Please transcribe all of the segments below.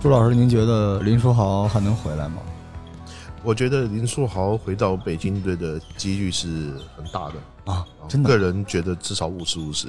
朱老师，您觉得林书豪还能回来吗？我觉得林书豪回到北京队的几率是很大的啊，真的。个人觉得至少五十五十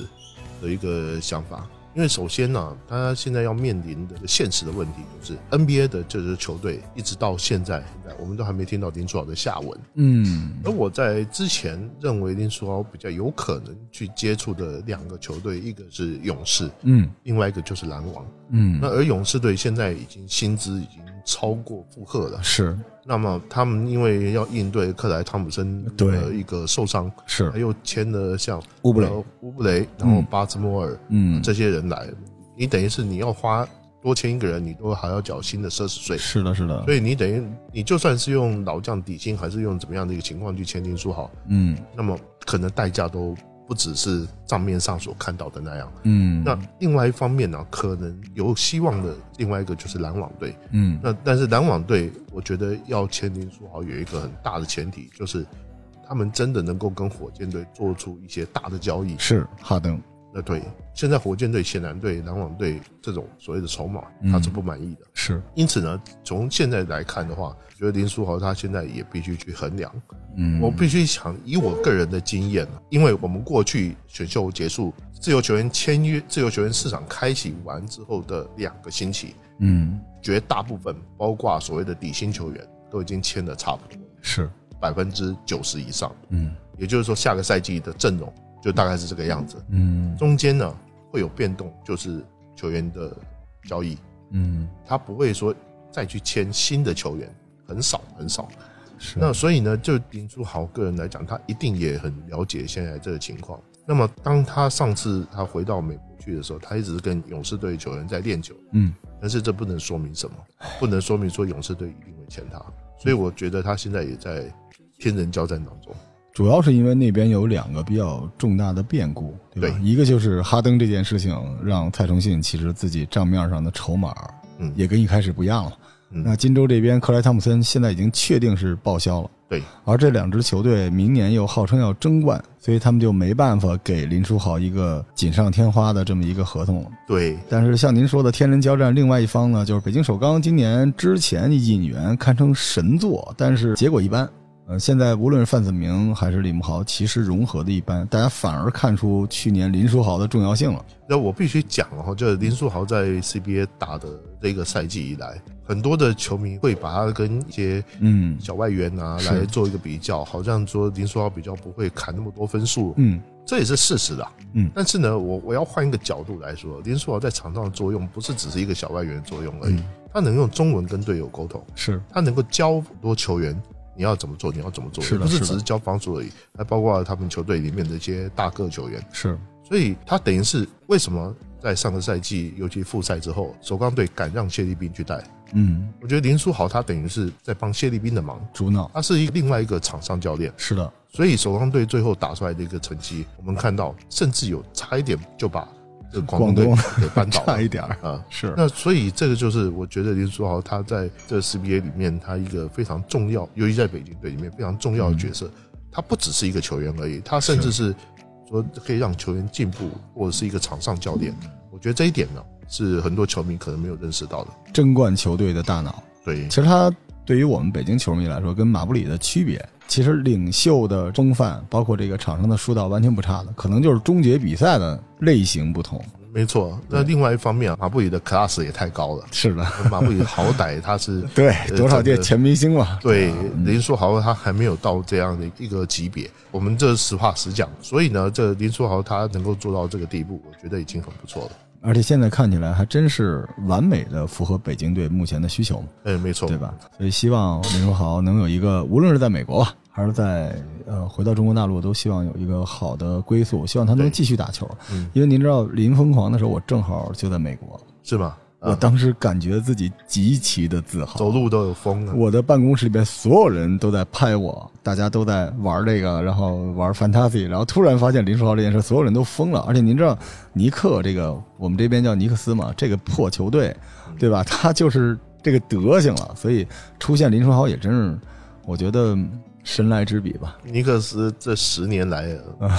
的一个想法。因为首先呢，他现在要面临的现实的问题就是 NBA 的这支球队一直到现在，我们都还没听到林书豪的下文。嗯，而我在之前认为林书豪比较有可能去接触的两个球队，一个是勇士，嗯，另外一个就是篮网，嗯。那而勇士队现在已经薪资已经超过负荷了，是。那么他们因为要应对克莱汤普森的一个受伤，是，他又签了像乌布雷、乌布雷，然后巴兹莫尔，嗯，这些人来，你等于是你要花多签一个人，你都还要缴新的奢侈税。是的，是的。所以你等于你就算是用老将底薪，还是用怎么样的一个情况去签订书好，嗯，那么可能代价都。不只是账面上所看到的那样，嗯，那另外一方面呢，可能有希望的另外一个就是篮网队，嗯，那但是篮网队，我觉得要签林书豪有一个很大的前提，就是他们真的能够跟火箭队做出一些大的交易，是哈登。那对，现在火箭队显然对篮网队这种所谓的筹码，他是不满意的。是，因此呢，从现在来看的话，觉得林书豪他现在也必须去衡量。嗯，我必须想以我个人的经验因为我们过去选秀结束，自由球员签约，自由球员市场开启完之后的两个星期，嗯，绝大部分包括所谓的底薪球员都已经签的差不多，是百分之九十以上。嗯，也就是说，下个赛季的阵容。就大概是这个样子，嗯，中间呢会有变动，就是球员的交易，嗯，他不会说再去签新的球员，很少很少。是，那所以呢，就林书豪个人来讲，他一定也很了解现在这个情况。那么当他上次他回到美国去的时候，他一直跟勇士队球员在练球，嗯，但是这不能说明什么，不能说明说勇士队一定会签他。所以我觉得他现在也在天人交战当中。主要是因为那边有两个比较重大的变故，对吧？一个就是哈登这件事情，让蔡崇信其实自己账面上的筹码，嗯，也跟一开始不一样了。那金州这边克莱汤普森现在已经确定是报销了，对。而这两支球队明年又号称要争冠，所以他们就没办法给林书豪一个锦上添花的这么一个合同了。对。但是像您说的天人交战，另外一方呢，就是北京首钢今年之前引援堪称神作，但是结果一般。呃，现在无论是范子铭还是李慕豪，其实融合的一般，大家反而看出去年林书豪的重要性了。那我必须讲哈，就是林书豪在 CBA 打的这个赛季以来，很多的球迷会把他跟一些嗯小外援啊来做一个比较，好像说林书豪比较不会砍那么多分数，嗯，这也是事实的，嗯。但是呢，我我要换一个角度来说，林书豪在场上的作用不是只是一个小外援作用而已，他能用中文跟队友沟通，是他能够教很多球员。你要怎么做？你要怎么做？是不是只是交房租而已，还包括他们球队里面的一些大个球员。是，所以他等于是为什么在上个赛季，尤其复赛之后，首钢队敢让谢立斌去带？嗯，我觉得林书豪他等于是在帮谢立斌的忙，主脑。他是一另外一个场上教练。是的，所以首钢队最后打出来的一个成绩，我们看到甚至有差一点就把。广东给扳倒差一点啊，是那所以这个就是我觉得林书豪他在这 CBA 里面他一个非常重要，尤其在北京队里面非常重要的角色。他不只是一个球员而已，他甚至是说可以让球员进步，或者是一个场上教练。我觉得这一点呢，是很多球迷可能没有认识到的。争冠球队的大脑，对，其实他对于我们北京球迷来说，跟马布里的区别，其实领袖的风范，包括这个场上的疏导，完全不差的，可能就是终结比赛的类型不同。没错，那另外一方面啊，马布里的 class 也太高了。是的，马布里好歹他是 对多少届全明星嘛。对，林书豪他还没有到这样的一个级别。我们这实话实讲，所以呢，这林书豪他能够做到这个地步，我觉得已经很不错了。而且现在看起来还真是完美的符合北京队目前的需求。嗯，没错，对吧？所以希望林书豪能有一个，无论是在美国吧，还是在呃回到中国大陆，都希望有一个好的归宿。希望他能继续打球。嗯，因为您知道林疯狂的时候，我正好就在美国。是吧？我当时感觉自己极其的自豪，走路都有风了。我的办公室里边所有人都在拍我，大家都在玩这个，然后玩 Fantasy，然后突然发现林书豪这件事，所有人都疯了。而且您知道尼克这个，我们这边叫尼克斯嘛，这个破球队，对吧？他就是这个德行了，所以出现林书豪也真是，我觉得。神来之笔吧，尼克斯这十年来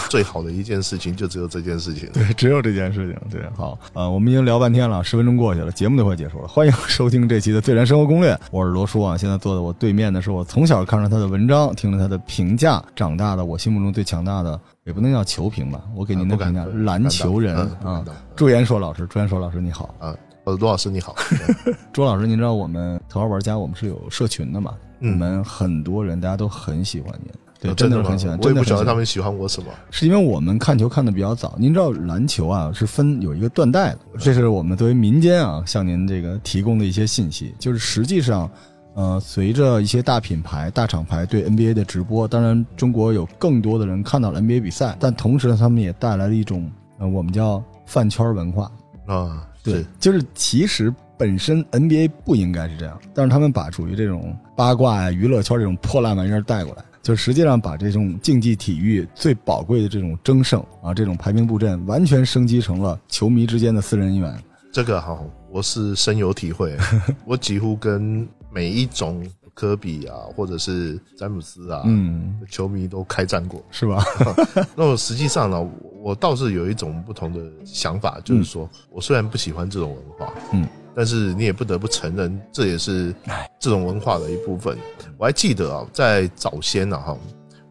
最好的一件事情就只有这件事情，对，只有这件事情，对，好。啊，我们已经聊半天了，十分钟过去了，节目都快结束了，欢迎收听这期的《最燃生活攻略》，我是罗叔啊，现在坐在我对面的是我从小看着他的文章，听了他的评价长大的，我心目中最强大的，也不能叫球评吧，我给您的评价，篮球人 啊，朱延硕老师，朱延硕老师你好。啊，呃，罗老师你好，朱老师，您知道我们头号玩家，我们是有社群的嘛？我们很多人，大家都很喜欢您，对，真的很喜欢。我也不晓得他们喜欢我什么，是因为我们看球看的比较早。您知道篮球啊是分有一个断代的，这是我们作为民间啊向您这个提供的一些信息。就是实际上，呃，随着一些大品牌、大厂牌对 NBA 的直播，当然中国有更多的人看到了 NBA 比赛，但同时呢，他们也带来了一种呃我们叫饭圈文化啊，对，就是其实。本身 NBA 不应该是这样，但是他们把属于这种八卦呀、娱乐圈这种破烂玩意儿带过来，就实际上把这种竞技体育最宝贵的这种争胜啊、这种排兵布阵，完全升级成了球迷之间的私人恩怨。这个哈，我是深有体会，我几乎跟每一种科比啊，或者是詹姆斯啊，嗯，球迷都开战过，是吧？那我实际上呢，我倒是有一种不同的想法，就是说我虽然不喜欢这种文化，嗯。但是你也不得不承认，这也是这种文化的一部分。我还记得啊，在早先呢，哈，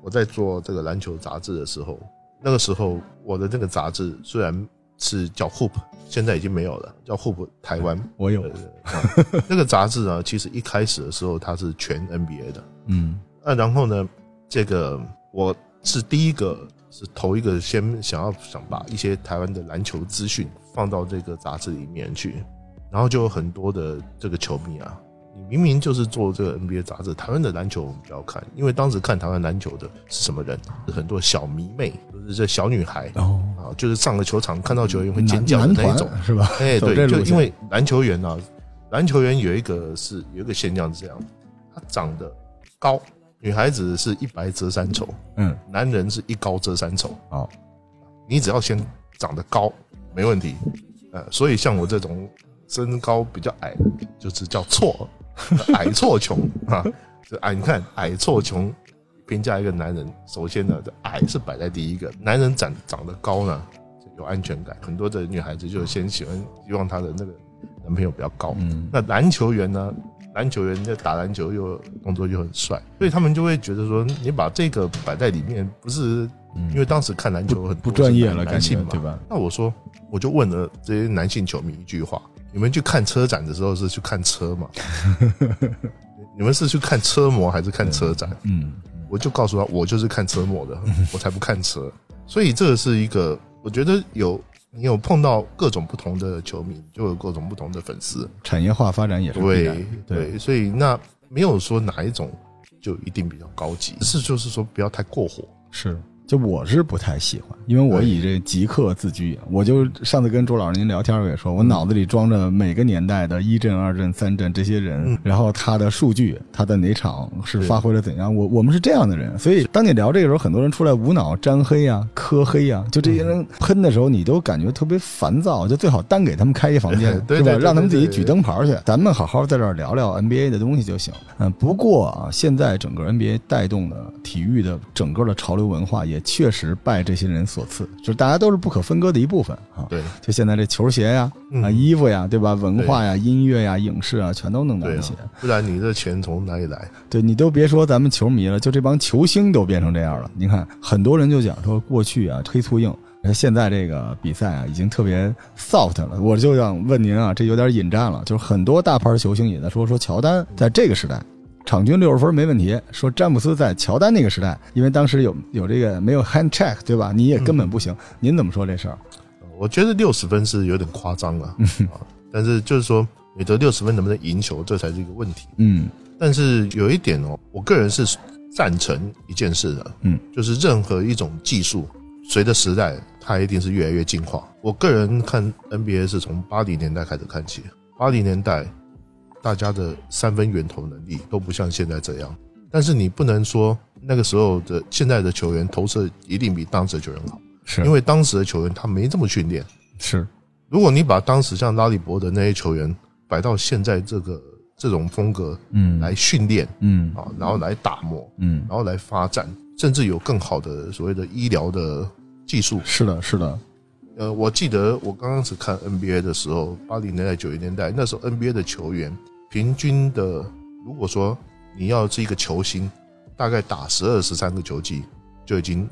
我在做这个篮球杂志的时候，那个时候我的那个杂志虽然是叫 Hoop，现在已经没有了，叫 Hoop 台湾。我有 那个杂志呢，其实一开始的时候它是全 NBA 的，嗯，那然后呢，这个我是第一个，是头一个先想要想把一些台湾的篮球资讯放到这个杂志里面去。然后就有很多的这个球迷啊，你明明就是做这个 NBA 杂志，台湾的篮球我们不要看，因为当时看台湾篮球的是什么人？是很多小迷妹，就是这小女孩哦啊，就是上了球场看到球员会尖叫的那种，是吧？哎，对，就因为篮球员呢，篮球员有一个是有一个现象是这样，他长得高，女孩子是一白遮三丑，嗯，男人是一高遮三丑啊，你只要先长得高没问题，呃，所以像我这种。身高比较矮的，就是叫错，矮错穷啊！这矮，你看矮错穷，评价一个男人，首先呢，这矮是摆在第一个。男人长长得高呢，有安全感。很多的女孩子就先喜欢，希望她的那个男朋友比较高。嗯，那篮球员呢？篮球员在打篮球又动作又很帅，所以他们就会觉得说，你把这个摆在里面，不是因为当时看篮球很不专业了，男性嘛，对吧？那我说，我就问了这些男性球迷一句话。你们去看车展的时候是去看车吗？你们是去看车模还是看车展？嗯，我就告诉他，我就是看车模的，我才不看车。所以这个是一个，我觉得有你有碰到各种不同的球迷，就有各种不同的粉丝。产业化发展也是对对，所以那没有说哪一种就一定比较高级，是就是说不要太过火。是。就我是不太喜欢，因为我以这极客自居。我就上次跟朱老师您聊天，我也说我脑子里装着每个年代的一阵、二阵、三阵这些人，然后他的数据，他的哪场是发挥了怎样。我我们是这样的人，所以当你聊这个时候，很多人出来无脑沾黑啊、磕黑啊，就这些人喷的时候，你都感觉特别烦躁。就最好单给他们开一房间，对吧？让他们自己举灯牌去，咱们好好在这儿聊聊 NBA 的东西就行。嗯，不过啊，现在整个 NBA 带动的体育的整个的潮流文化也确实拜。这些人所赐，就是大家都是不可分割的一部分啊。对，就现在这球鞋呀、啊衣服呀，对吧？文化呀、音乐呀、影视啊，全都弄到一起。不然你这钱从哪里来？对你都别说咱们球迷了，就这帮球星都变成这样了。你看，很多人就讲说，过去啊黑粗硬，现在这个比赛啊已经特别 soft 了。我就想问您啊，这有点引战了，就是很多大牌球星也在说，说乔丹在这个时代。场均六十分没问题。说詹姆斯在乔丹那个时代，因为当时有有这个没有 hand check，对吧？你也根本不行。您怎么说这事儿？我觉得六十分是有点夸张了啊。但是就是说，你得六十分能不能赢球，这才是一个问题。嗯。但是有一点哦，我个人是赞成一件事的。嗯。就是任何一种技术，随着时代，它一定是越来越进化。我个人看 NBA 是从八零年代开始看起。八零年代大家的三分源投能力都不像现在这样，但是你不能说那个时候的现在的球员投射一定比当时的球员好，是。因为当时的球员他没这么训练。是。如果你把当时像拉里伯的那些球员摆到现在这个这种风格嗯。来训练嗯。啊，然后来打磨，嗯，然后来发展，甚至有更好的所谓的医疗的技术。是的，是的，呃，我记得我刚开始看 NBA 的时候，八零年代、九零年代，那时候 NBA 的球员平均的，如果说你要是一个球星，大概打十二、十三个球季就已经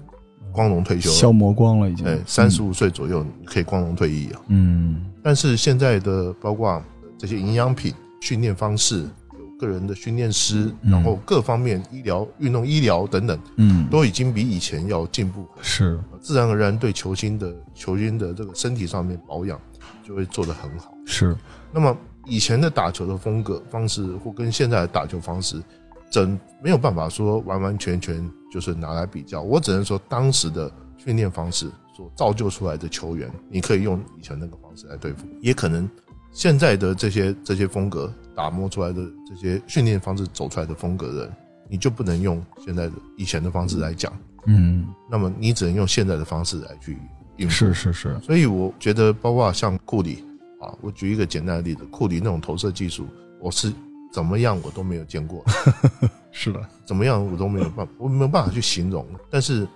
光荣退休了。消磨光了已经。哎，三十五岁左右你可以光荣退役啊。嗯但是现在的包括这些营养品、训练方式，有个人的训练师，嗯然后各方面医疗、运动医疗等等，嗯，都已经比以前要进步。是自然而然对球星的球星的这个身体上面保养就会做得很好。是，那么以前的打球的风格方式，或跟现在的打球方式，真没有办法说完完全全就是拿来比较。我只能说当时的训练方式所造就出来的球员，你可以用以前那个方式来对付，也可能现在的这些这些风格打磨出来的这些训练方式走出来的风格的人，你就不能用现在的以前的方式来讲。嗯那么你只能用现在的方式来去应付。是是是，所以我觉得，包括像库里啊，我举一个简单的例子，库里那种投射技术，我是怎么样我都没有见过，是的，怎么样我都没有办，我没有办法去形容。但是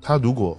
他如果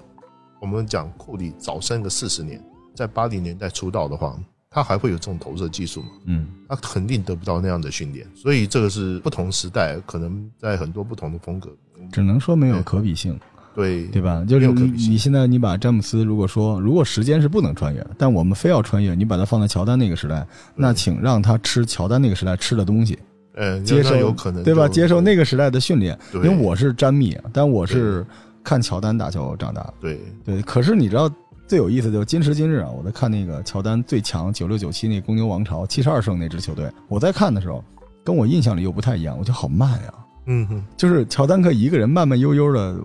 我们讲库里早生个四十年，在八零年代出道的话，他还会有这种投射技术吗？嗯他肯定得不到那样的训练。所以这个是不同时代，可能在很多不同的风格。只能说没有可比性，对对吧？就是你现在你把詹姆斯，如果说如果时间是不能穿越的，但我们非要穿越，你把它放在乔丹那个时代，那请让他吃乔丹那个时代吃的东西，呃，接受有可能对吧？接受那个时代的训练，因为我是詹密，但我是看乔丹打球长大的。对对，可是你知道最有意思的就是今时今日啊，我在看那个乔丹最强九六九七那公牛王朝七十二胜那支球队，我在看的时候，跟我印象里又不太一样，我觉得好慢呀。嗯哼，就是乔丹可以一个人慢慢悠悠的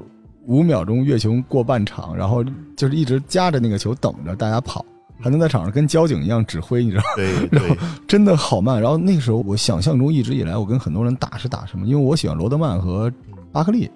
五秒钟月球过半场，然后就是一直夹着那个球等着大家跑，还能在场上跟交警一样指挥，你知道吗？对 对真的好慢。然后那个时候我想象中一直以来我跟很多人打是打什么，因为我喜欢罗德曼和巴克利。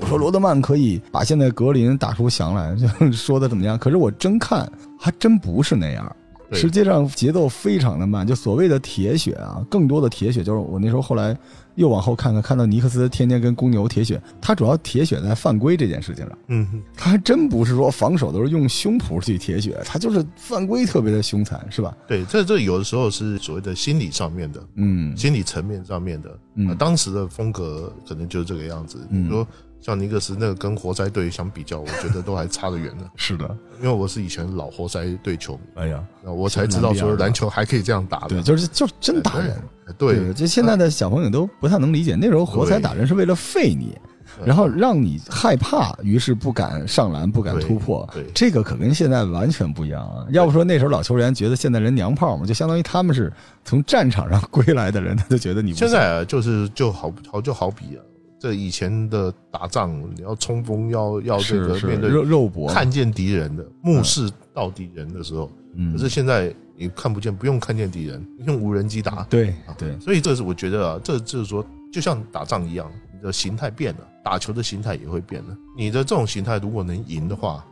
我说罗德曼可以把现在格林打出翔来，就 说的怎么样？可是我真看还真不是那样。实际上节奏非常的慢，就所谓的铁血啊，更多的铁血就是我那时候后来又往后看看，看到尼克斯天天跟公牛铁血，他主要铁血在犯规这件事情上，嗯哼。他还真不是说防守都是用胸脯去铁血，他就是犯规特别的凶残，是吧？对，这这有的时候是所谓的心理上面的，嗯心理层面上面的。嗯呃当时的风格可能就是这个样子。比嗯如说像尼克斯那个跟活塞队相比较，我觉得都还差得远呢。是的，因为我是以前老活塞队球迷，哎呀，那我才知道说篮球还可以这样打的。对，就是就是真打人。哎对，就现在的小朋友都不太能理解，那时候活塞打人是为了废你，然后让你害怕，于是不敢上篮，不敢突破对。这个可跟现在完全不一样啊！要不说那时候老球员觉得现在人娘炮嘛，就相当于他们是从战场上 归来的人，他就觉得你不现在啊，就是就好好就好比啊，这以前的打仗，你要冲锋，要要这个面对肉肉搏，看见敌人的目视到敌人的时候，嗯可是现在你看不见，不用看见敌人，用无人机打。对对，所以这是我觉得啊，这就是说，就像打仗一样，你的形态变了，打球的形态也会变了。你的这种形态如果能赢的话，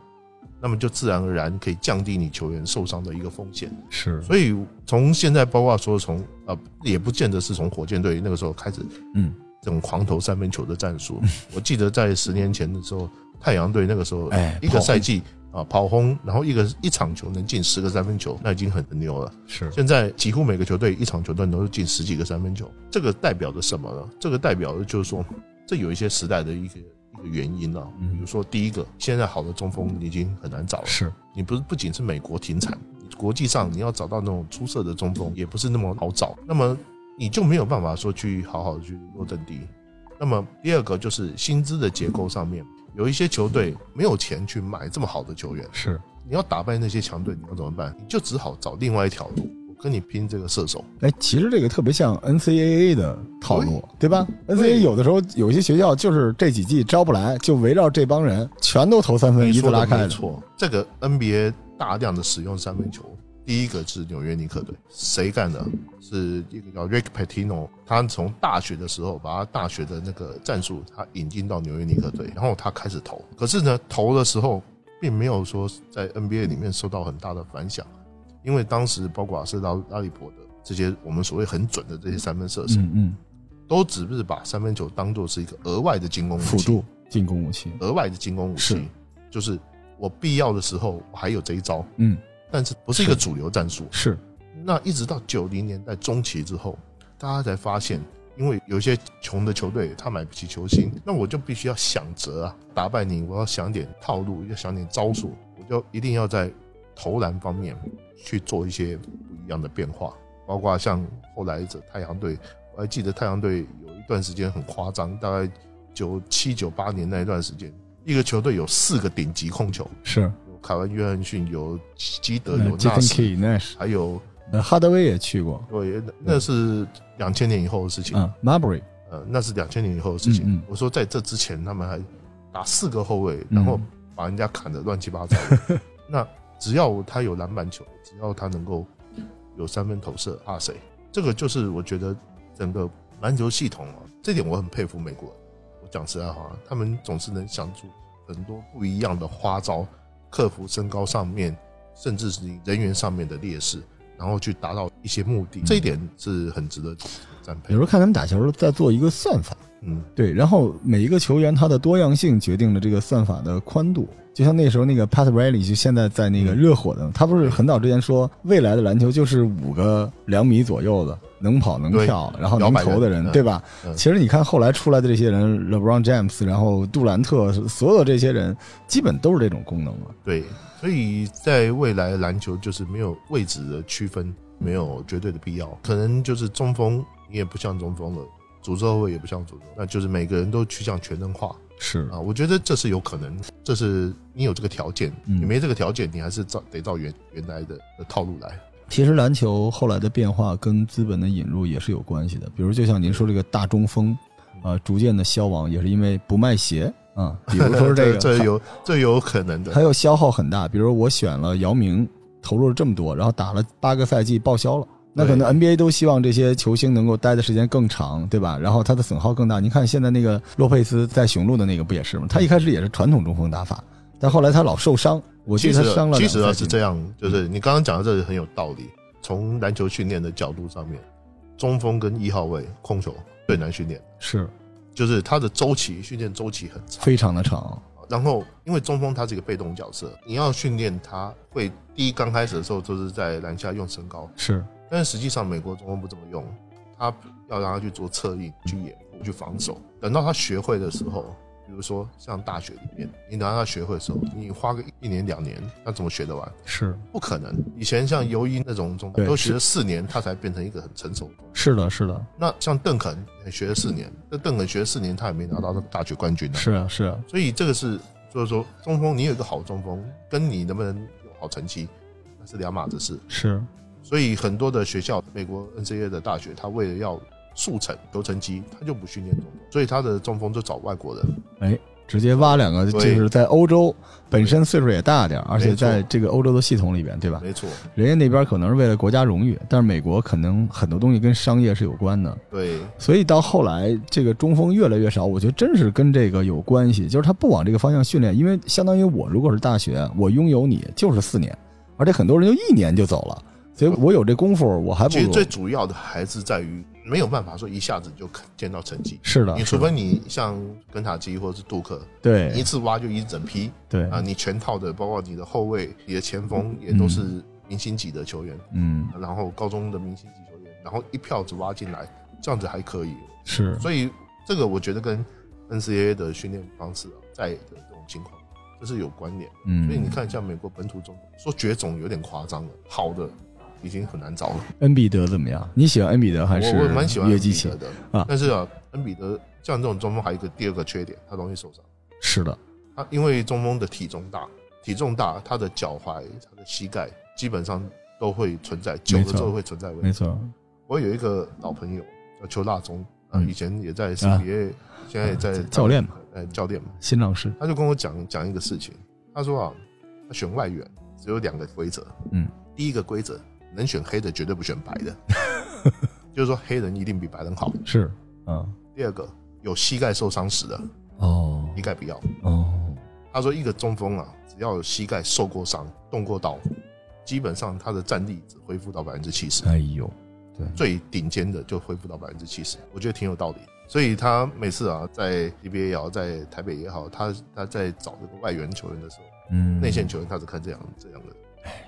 那么就自然而然可以降低你球员受伤的一个风险。是所以从现在包括说从呃，也不见得是从火箭队那个时候开始嗯这种狂投三分球的战术。我记得在十年前的时候，太阳队那个时候，一哎一个赛季啊跑轰，然后一个一场球能进十个三分球，那已经很牛了。是现在几乎每个球队一场球队都进十几个三分球，这个代表着什么呢？这个代表的就是说，这有一些时代的一个一个原因啊。嗯比如说，第一个，现在好的中锋已经很难找了。是你不是不仅是美国停产，国际上你要找到那种出色的中锋也不是那么好找。那么你就没有办法说去好好的去落阵地。那么第二个就是薪资的结构上面，有一些球队没有钱去买这么好的球员，是。你要打败那些强队，你要怎么办？你就只好找另外一条路，我跟你拼这个射手。哎，其实这个特别像 NCAA 的套路，对吧？NCAA 有的时候有些学校就是这几季招不来，就围绕这帮人全都投三分，一字拉开错，这个 NBA 大量的使用三分球，第一个是纽约尼克队，谁干的？是一个叫 Rick Pitino，他从大学的时候把他大学的那个战术他引进到纽约尼克队，然后他开始投。可是呢，投的时候并没有说在 NBA 里面受到很大的反响，因为当时包括是拉拉里伯的这些我们所谓很准的这些三分射手，嗯嗯，都只是把三分球当做是一个额外的进攻武器，辅助进攻武器，额外的进攻武器，就是我必要的时候我还有这一招，嗯，但是不是一个主流战术。是，那一直到九零年代中期之后，大家才发现，因为有些穷的球队他买不起球星，那我就必须要想辙啊，打败你，我要想点套路，要想点招数，我就一定要在投篮方面去做一些不一样的变化，包括像后来者太阳队，我还记得太阳队有一段时间很夸张，大概九七九八年那一段时间，一个球队有四个顶级控球，是，有凯文约翰逊，有基德，有纳什，Key Nash，还有呃哈德威也去过，对，那那是两千年以后的事情。嗯，Marbury，呃，那是两千年以后的事情。嗯嗯我说在这之前，他们还打四个后卫，然后把人家砍得乱七八糟的。那只要他有篮板球，只要他能够有三分投射，怕谁？这个就是我觉得整个篮球系统啊，这点我很佩服美国人。我讲实在话，他们总是能想出很多不一样的花招，克服身高上面，甚至是你人员上面的劣势，然后去达到一些目的。这一点是很值得赞佩有时。候看他们打球在做一个算法，嗯，对，然后每一个球员他的多样性决定了这个算法的宽度。就像那时候那个 Pat Riley，就现在在那个热火的，他不是很早之前说未来的篮球就是五个两米左右的能跑能跳，然后能投的人，对吧？嗯其实你看后来出来的这些人，LeBron James，然后杜兰特，所有这些人基本都是这种功能了。对，所以在未来篮球就是没有位置的区分，没有绝对的必要。可能就是中锋，你也不像中锋了，组织后卫也不像主后卫，那就是每个人都趋向全能化是啊。我觉得这是有可能，这是你有这个条件，嗯你没这个条件，你还是照得照原原来的的套路来。其实篮球后来的变化跟资本的引入也是有关系的，比如就像您说这个大中锋，啊，逐渐的消亡，也是因为不卖鞋啊，比如说这 个这有这有可能的还。有消耗很大，比如我选了姚明，投入了这么多，然后打了八个赛季报销了。那可能 NBA 都希望这些球星能够待的时间更长，对吧？然后他的损耗更大。你看现在那个洛佩斯在雄鹿的那个不也是吗？他一开始也是传统中锋打法，但后来他老受伤，我记其实得他伤了其实啊是这样，就是你刚刚讲的这个很有道理。从篮球训练的角度上面，中锋跟一号位控球最难训练。是就是他的周期训练周期很长，非常的长，然后因为中锋他是一个被动角色，你要训练他会第一刚开始的时候就是在篮下用身高，是但是实际上美国中锋不这么用，他要让他去做策应、去掩护、去防守。等到他学会的时候，比如说像大学里面，你等到他学会的时候，你花个一年两年，他怎么学得完？是不可能。以前像尤因那种中对锋，都学了四年，他才变成一个很成熟的。是的，是的，那像邓肯也学了四年，那邓肯学了四年，他也没拿到那个大学冠军呢。是啊，是啊，所以这个是，就是说中锋，你有一个好中锋，跟你能不能有好成绩，那是两码子事。是所以很多的学校，美国 NCAA 的大学，他为了要速成求成绩，他就不训练中锋，所以他的中锋就找外国人。哎，直接挖两个，就是在欧洲本身岁数也大点，而且在这个欧洲的系统里边，对吧？没错，人家那边可能是为了国家荣誉，但是美国可能很多东西跟商业是有关的，对，所以到后来这个中锋越来越少，我觉得真是跟这个有关系，就是他不往这个方向训练，因为相当于我如果是大学，我拥有你就是四年，而且很多人就一年就走了，所以我有这功夫，我还不如其实最主要的还是在于没有办法说一下子就见到成绩。是的，你除非你像根塔基或者是杜克，对一次挖就一整批对啊，你全套的，包括你的后卫、你的前锋也都是明星级的球员。嗯然后高中的明星级球员，然后一票子挖进来，这样子还可以。是所以这个我觉得跟 NCAA 的训练方式啊，在的这种情况，这是有关联的。嗯，所以你看，像美国本土中说绝种有点夸张了，好的已经很难找了。恩比德怎么样？你喜欢恩比德还是我我蛮喜欢恩约基奇？的。啊。但是啊，恩比德像这种中锋还有一个第二个缺点，他容易受伤。是的，他因为中锋的体重大，体重大，他的脚踝、他的膝盖基本上都会存在，久了之后会存在问题。没错，我有一个老朋友叫邱大忠，啊，嗯。以前也在 CBA，、现在也在教练嘛，呃，教练嘛，新老师，他就跟我讲讲一个事情，他说啊，他选外援只有两个规则，嗯，第一个规则，能选黑的绝对不选白的，就是说黑人一定比白人好。是，嗯，第二个，有膝盖受伤史的哦膝盖不要。哦，他说一个中锋啊，只要有膝盖受过伤、动过刀，基本上他的战力只恢复到百分之七十。哎呦，对，最顶尖的就恢复到百分之七十，我觉得挺有道理。所以他每次啊，在 NBA 也好，在台北也好，他他在找这个外援球员的时候，嗯，内线球员他是看这样这样的。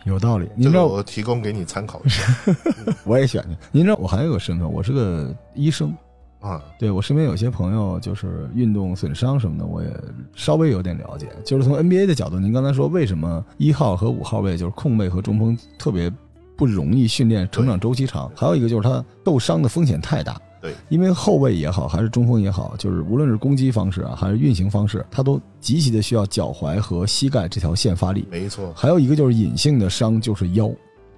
有道理。这您知道，个我提供给你参考一下 我也选去。您知道，我还有个身份，我是个医生。啊。对我身边有些朋友就是运动损伤什么的，我也稍微有点了解。就是从 NBA 的角度，您刚才说为什么一号和五号位就是控卫和中锋特别不容易训练，成长周期长，还有一个就是他受伤的风险太大。对，因为后卫也好，还是中锋也好，就是无论是攻击方式啊，还是运行方式，他都极其的需要脚踝和膝盖这条线发力。没错，还有一个就是隐性的伤，就是腰。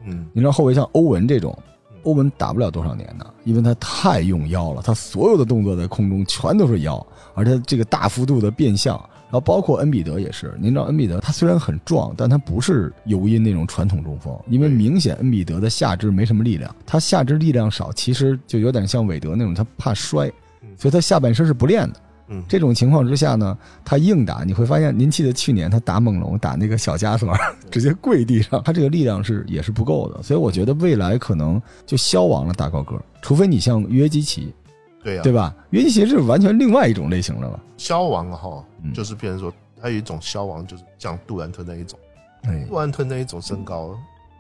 嗯，你知道后卫像欧文这种，欧文打不了多少年的，因为他太用腰了，他所有的动作在空中全都是腰，而且这个大幅度的变向，然后包括恩比德也是。您知道恩比德他虽然很壮，但他不是尤因那种传统中锋，因为明显恩比德的下肢没什么力量，他下肢力量少，其实就有点像韦德那种，他怕摔，嗯所以他下半身是不练的。嗯，这种情况之下呢，他硬打，你会发现，您记得去年他打猛龙，打那个小加索尔，直接跪地上，他这个力量是也是不够的，所以我觉得未来可能就消亡了大高个儿，除非你像约基奇，对呀、对吧？约基奇是完全另外一种类型的了。消亡哈嗯，就是变成说，他有一种消亡，就是像杜兰特那一种，哎，杜兰特那一种身高，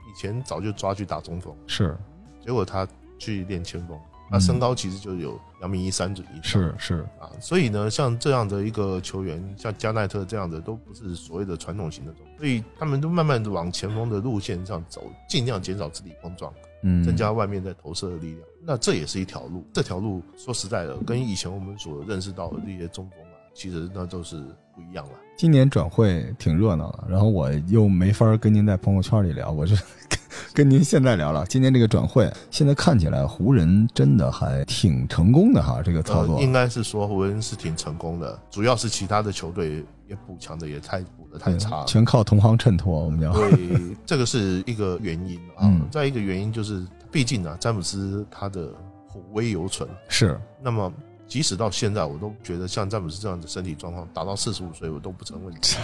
以前早就抓去打中锋，是。结果他去练前锋，嗯。他身高其实就有两米一三左右。是是，啊，所以呢，像这样的一个球员，像加奈特这样的，都不是所谓的传统型的中锋，所以他们都慢慢的往前锋的路线上走，尽量减少肢体碰撞，嗯，增加外面在投射的力量。那这也是一条路，这条路说实在的，跟以前我们所认识到的这些中锋啊，其实那都是不一样了。今年转会挺热闹的，然后我又没法跟您在朋友圈里聊，我就跟 跟您现在聊聊今年这个转会。现在看起来湖人真的还挺成功的哈，这个操作。呃、应该是说湖人是挺成功的，主要是其他的球队也补强的也太补的太差了。全靠同行衬托，我们讲。对，这个是一个原因啊。嗯再一个原因就是，毕竟啊，詹姆斯他的虎威犹存。是，那么，即使到现在，我都觉得像詹姆斯这样的身体状况，打到四十五岁我都不成问题。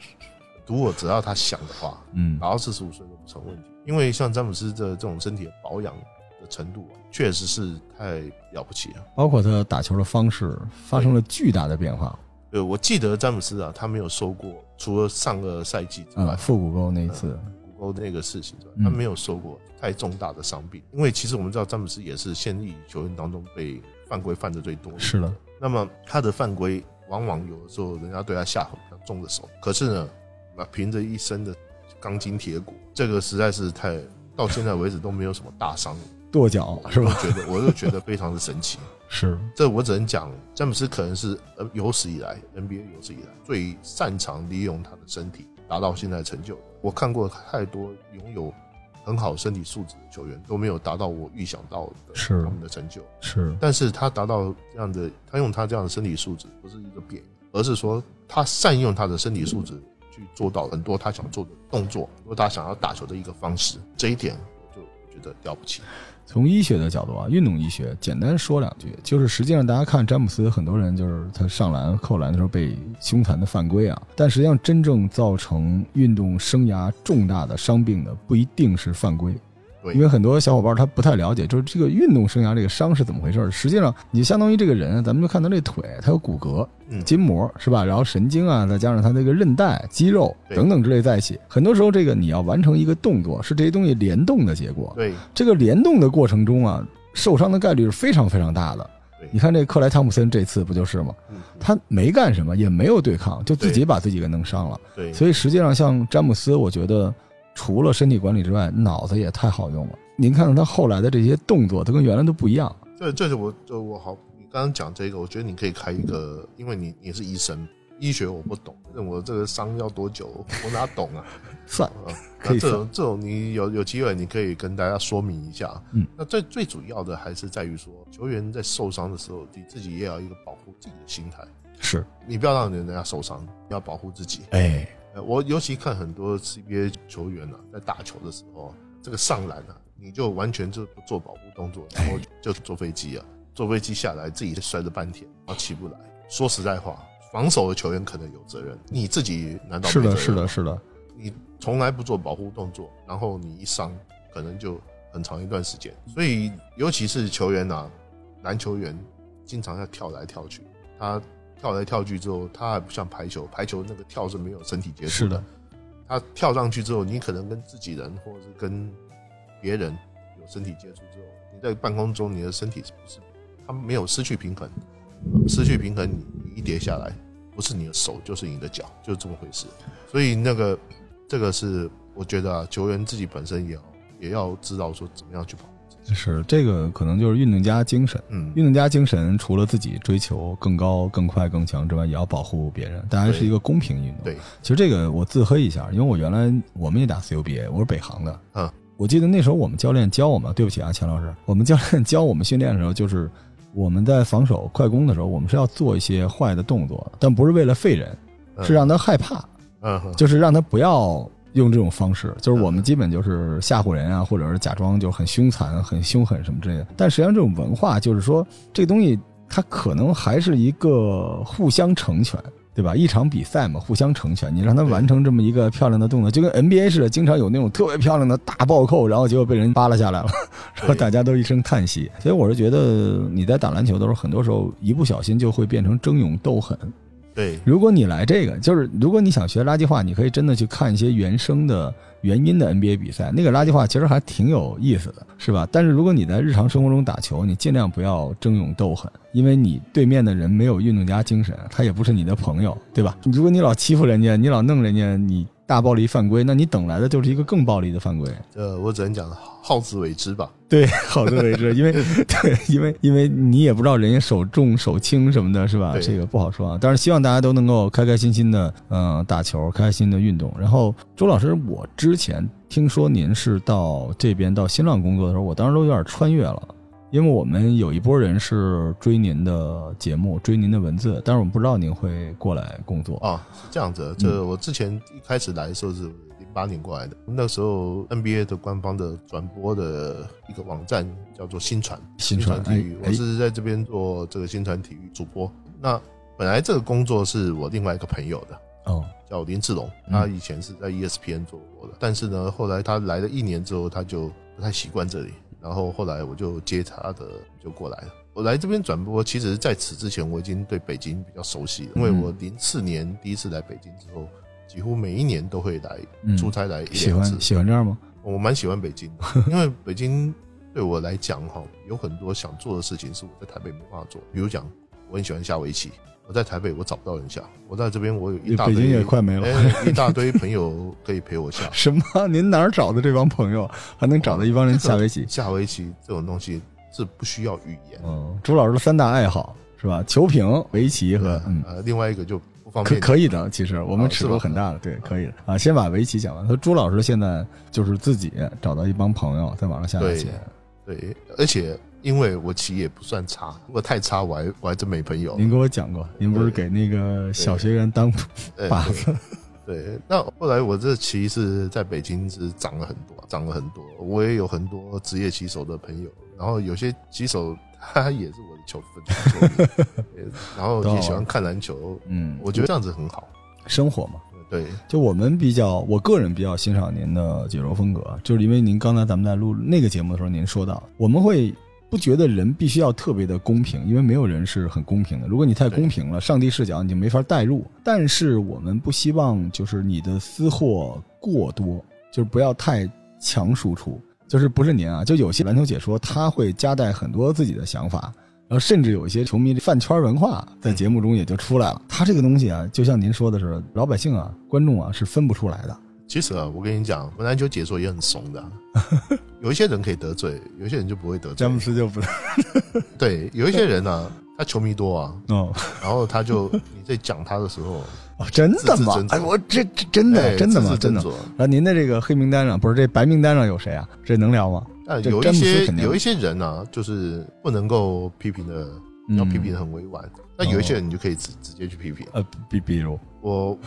如果只要他想的话，嗯打到四十五岁都不成问题。因为像詹姆斯的这种身体的保养的程度啊，确实是太了不起了。包括他打球的方式发生了巨大的变化对，我记得詹姆斯啊，他没有受过，除了上个赛季之啊，外，腹股沟那一次，骨沟那个事情之外，嗯他没有受过太重大的伤病。因为其实我们知道，詹姆斯也是现役球员当中被犯规犯的最多的。是的，那么他的犯规往往有的时候人家对他下很重的手，可是呢，那凭着一身的钢筋铁骨，这个实在是太到现在为止都没有什么大伤，跺脚是吧？我觉得我就觉得非常的神奇。是，这我只能讲，詹姆斯可能是呃有史以来 NBA 有史以来最擅长利用他的身体达到现在成就的。我看过太多拥有很好身体素质的球员都没有达到我预想到的是他们的成就。是，但是他达到这样的，他用他这样的身体素质，不是一个贬义，而是说他善用他的身体素质去做到很多他想做的动作，或他想要打球的一个方式。这一点我就觉得了不起。从医学的角度啊，运动医学，简单说两句，就是实际上大家看詹姆斯，很多人就是他上篮、扣篮的时候被凶残的犯规啊，但实际上真正造成运动生涯重大的伤病的，不一定是犯规。对因为很多小伙伴他不太了解，就是这个运动生涯这个伤是怎么回事。实际上，你相当于这个人，咱们就看他这腿，他有骨骼、嗯，筋膜是吧？然后神经啊，再加上他这个韧带、肌肉等等之类在一起。很多时候，这个你要完成一个动作，是这些东西联动的结果。对这个联动的过程中啊，受伤的概率是非常非常大的。你看这克莱汤普森这次不就是吗？他没干什么，也没有对抗，就自己把自己给弄伤了。对，所以实际上，像詹姆斯，我觉得除了身体管理之外，脑子也太好用了。您看到他后来的这些动作，他跟原来都不一样。这这是我这我好，你刚刚讲这个，我觉得你可以开一个，因为你你是医生，医学我不懂，那我这个伤要多久，我哪懂啊？算啊可以那这种这种你有有机会，你可以跟大家说明一下。嗯，那最最主要的还是在于说，球员在受伤的时候，你自己也要一个保护自己的心态，是，你不要让人家受伤，要保护自己。哎，呃，我尤其看很多 CBA 球员啊，在打球的时候，这个上篮啊，你就完全就不做保护动作，然后就坐飞机啊，坐飞机下来自己摔了半天，然后起不来。说实在话，防守的球员可能有责任，你自己难道是的，是的，是的，你从来不做保护动作，然后你一伤，可能就很长一段时间。所以，尤其是球员啊，篮球员经常要跳来跳去，他跳来跳去之后，它还不像排球，排球那个跳是没有身体接触的，它跳上去之后，你可能跟自己人或者是跟别人有身体接触之后，你在半空中你的身体是不是他没有失去平衡？失去平衡，你你一跌下来，不是你的手就是你的脚，就是这么回事。所以那个这个是我觉得啊，球员自己本身也要也要知道说怎么样去保护自己。是这个可能就是运动家精神。嗯，运动家精神除了自己追求更高、更快、更强之外，也要保护别人。当然是一个公平运动。对，其实这个我自黑一下，因为我原来我们也打 CUBA，我是北航的。嗯，我记得那时候我们教练教我们，对不起啊，钱老师，我们教练教我们训练的时候，就是我们在防守快攻的时候，我们是要做一些坏的动作，但不是为了废人，嗯是让他害怕，嗯哼就是让他不要用这种方式。就是我们基本就是吓唬人啊，或者是假装就很凶残、很凶狠什么之类的。但实际上这种文化就是说，这个东西它可能还是一个互相成全。对吧？一场比赛嘛，互相成全。你让他完成这么一个漂亮的动作，就跟 NBA 似的，经常有那种特别漂亮的大暴扣，然后结果被人扒拉下来了，然后大家都一声叹息。所以我是觉得你在打篮球的时候，很多时候一不小心就会变成争勇斗狠。对，如果你来这个，就是如果你想学垃圾话，你可以真的去看一些原声的原音的 NBA 比赛，那个垃圾话其实还挺有意思的，是吧？但是如果你在日常生活中打球，你尽量不要争勇斗狠，因为你对面的人没有运动家精神，他也不是你的朋友，对吧？如果你老欺负人家，你老弄人家，你大暴力犯规，那你等来的就是一个更暴力的犯规。呃我只能讲好自为之吧。对，好自为之，因为 对，因为因为你也不知道人家手重手轻什么的，是吧？这个不好说啊。但是希望大家都能够开开心心的，嗯、打球，开开心心的运动。然后，周老师，我之前听说您是到这边到新浪工作的时候，我当时都有点穿越了，因为我们有一波人是追您的节目，追您的文字，但是我们不知道您会过来工作。啊，是这样子。这我之前一开始来的时候是零八年过来的，那时候 NBA 的官方的转播的一个网站叫做新传，新传体育，哎我是在这边做这个新传体育主播。那本来这个工作是我另外一个朋友的，哦，叫林志龙，嗯。他以前是在 E ESPN 做过的，但是呢，后来他来了一年之后，他就不太习惯这里，然后后来我就接他的就过来了。我来这边转播，其实在此之前我已经对北京比较熟悉了，因为嗯。我零四年第一次来北京之后，几乎每一年都会来嗯出差来一喜欢。喜欢这样吗？我蛮喜欢北京的，因为北京对我来讲哈，有很多想做的事情是我在台北没办法做，比如讲我很喜欢下围棋，我在台北我找不到人下，我在这边我有一大堆北京也快没了。哎，一大堆朋友可以陪我下 什么？您哪儿找的这帮朋友，还能找到一帮人下围棋？下围棋这种东西是不需要语言，嗯，朱老师的三大爱好是吧？球评、围棋和嗯，呃，另外一个就不方可便。可以的。其实我们尺度很大的，对，可以的啊。先把围棋讲完。说朱老师现在就是自己找到一帮朋友在网上下围棋，对，而且因为我棋也不算差，如果太差我还我还真没朋友。您跟我讲过，您不是给那个小学员当呃靶子？对，那后来我这棋是在北京是涨了很多，涨了很多。我也有很多职业棋手的朋友，然后有些棋手他也是我的球粉球迷，对然后也喜欢看篮球。嗯，我觉得这样子很好。生活嘛。对，就我们比较，我个人比较欣赏您的解说风格，就是因为您刚才咱们在录那个节目的时候，您说到我们会不觉得人必须要特别的公平，因为没有人是很公平的。如果你太公平了，上帝视角你就没法代入。但是我们不希望就是你的私货过多，就是不要太强输出。就是不是您啊，就有些篮球解说他会夹带很多自己的想法，然后甚至有一些球迷饭圈文化在节目中也就出来了。他这个东西啊，就像您说的是，老百姓啊、观众啊是分不出来的。其实啊，我跟你讲，我篮球解说也很怂的啊、有一些人可以得罪，有一些人就不会得罪詹。姆斯就不对，有一些人呢、他球迷多啊，哦然后他就你在讲他的时候，哦，真的吗自？自哎，我这这真哎的真的吗？真的那您的这个黑名单上，不是这白名单上有谁啊？这能聊吗？这詹但有一些有一些人啊，就是不能够批评的，嗯要批评的很委婉。那有一些人你就可以直直接去批评。呃，比比如，我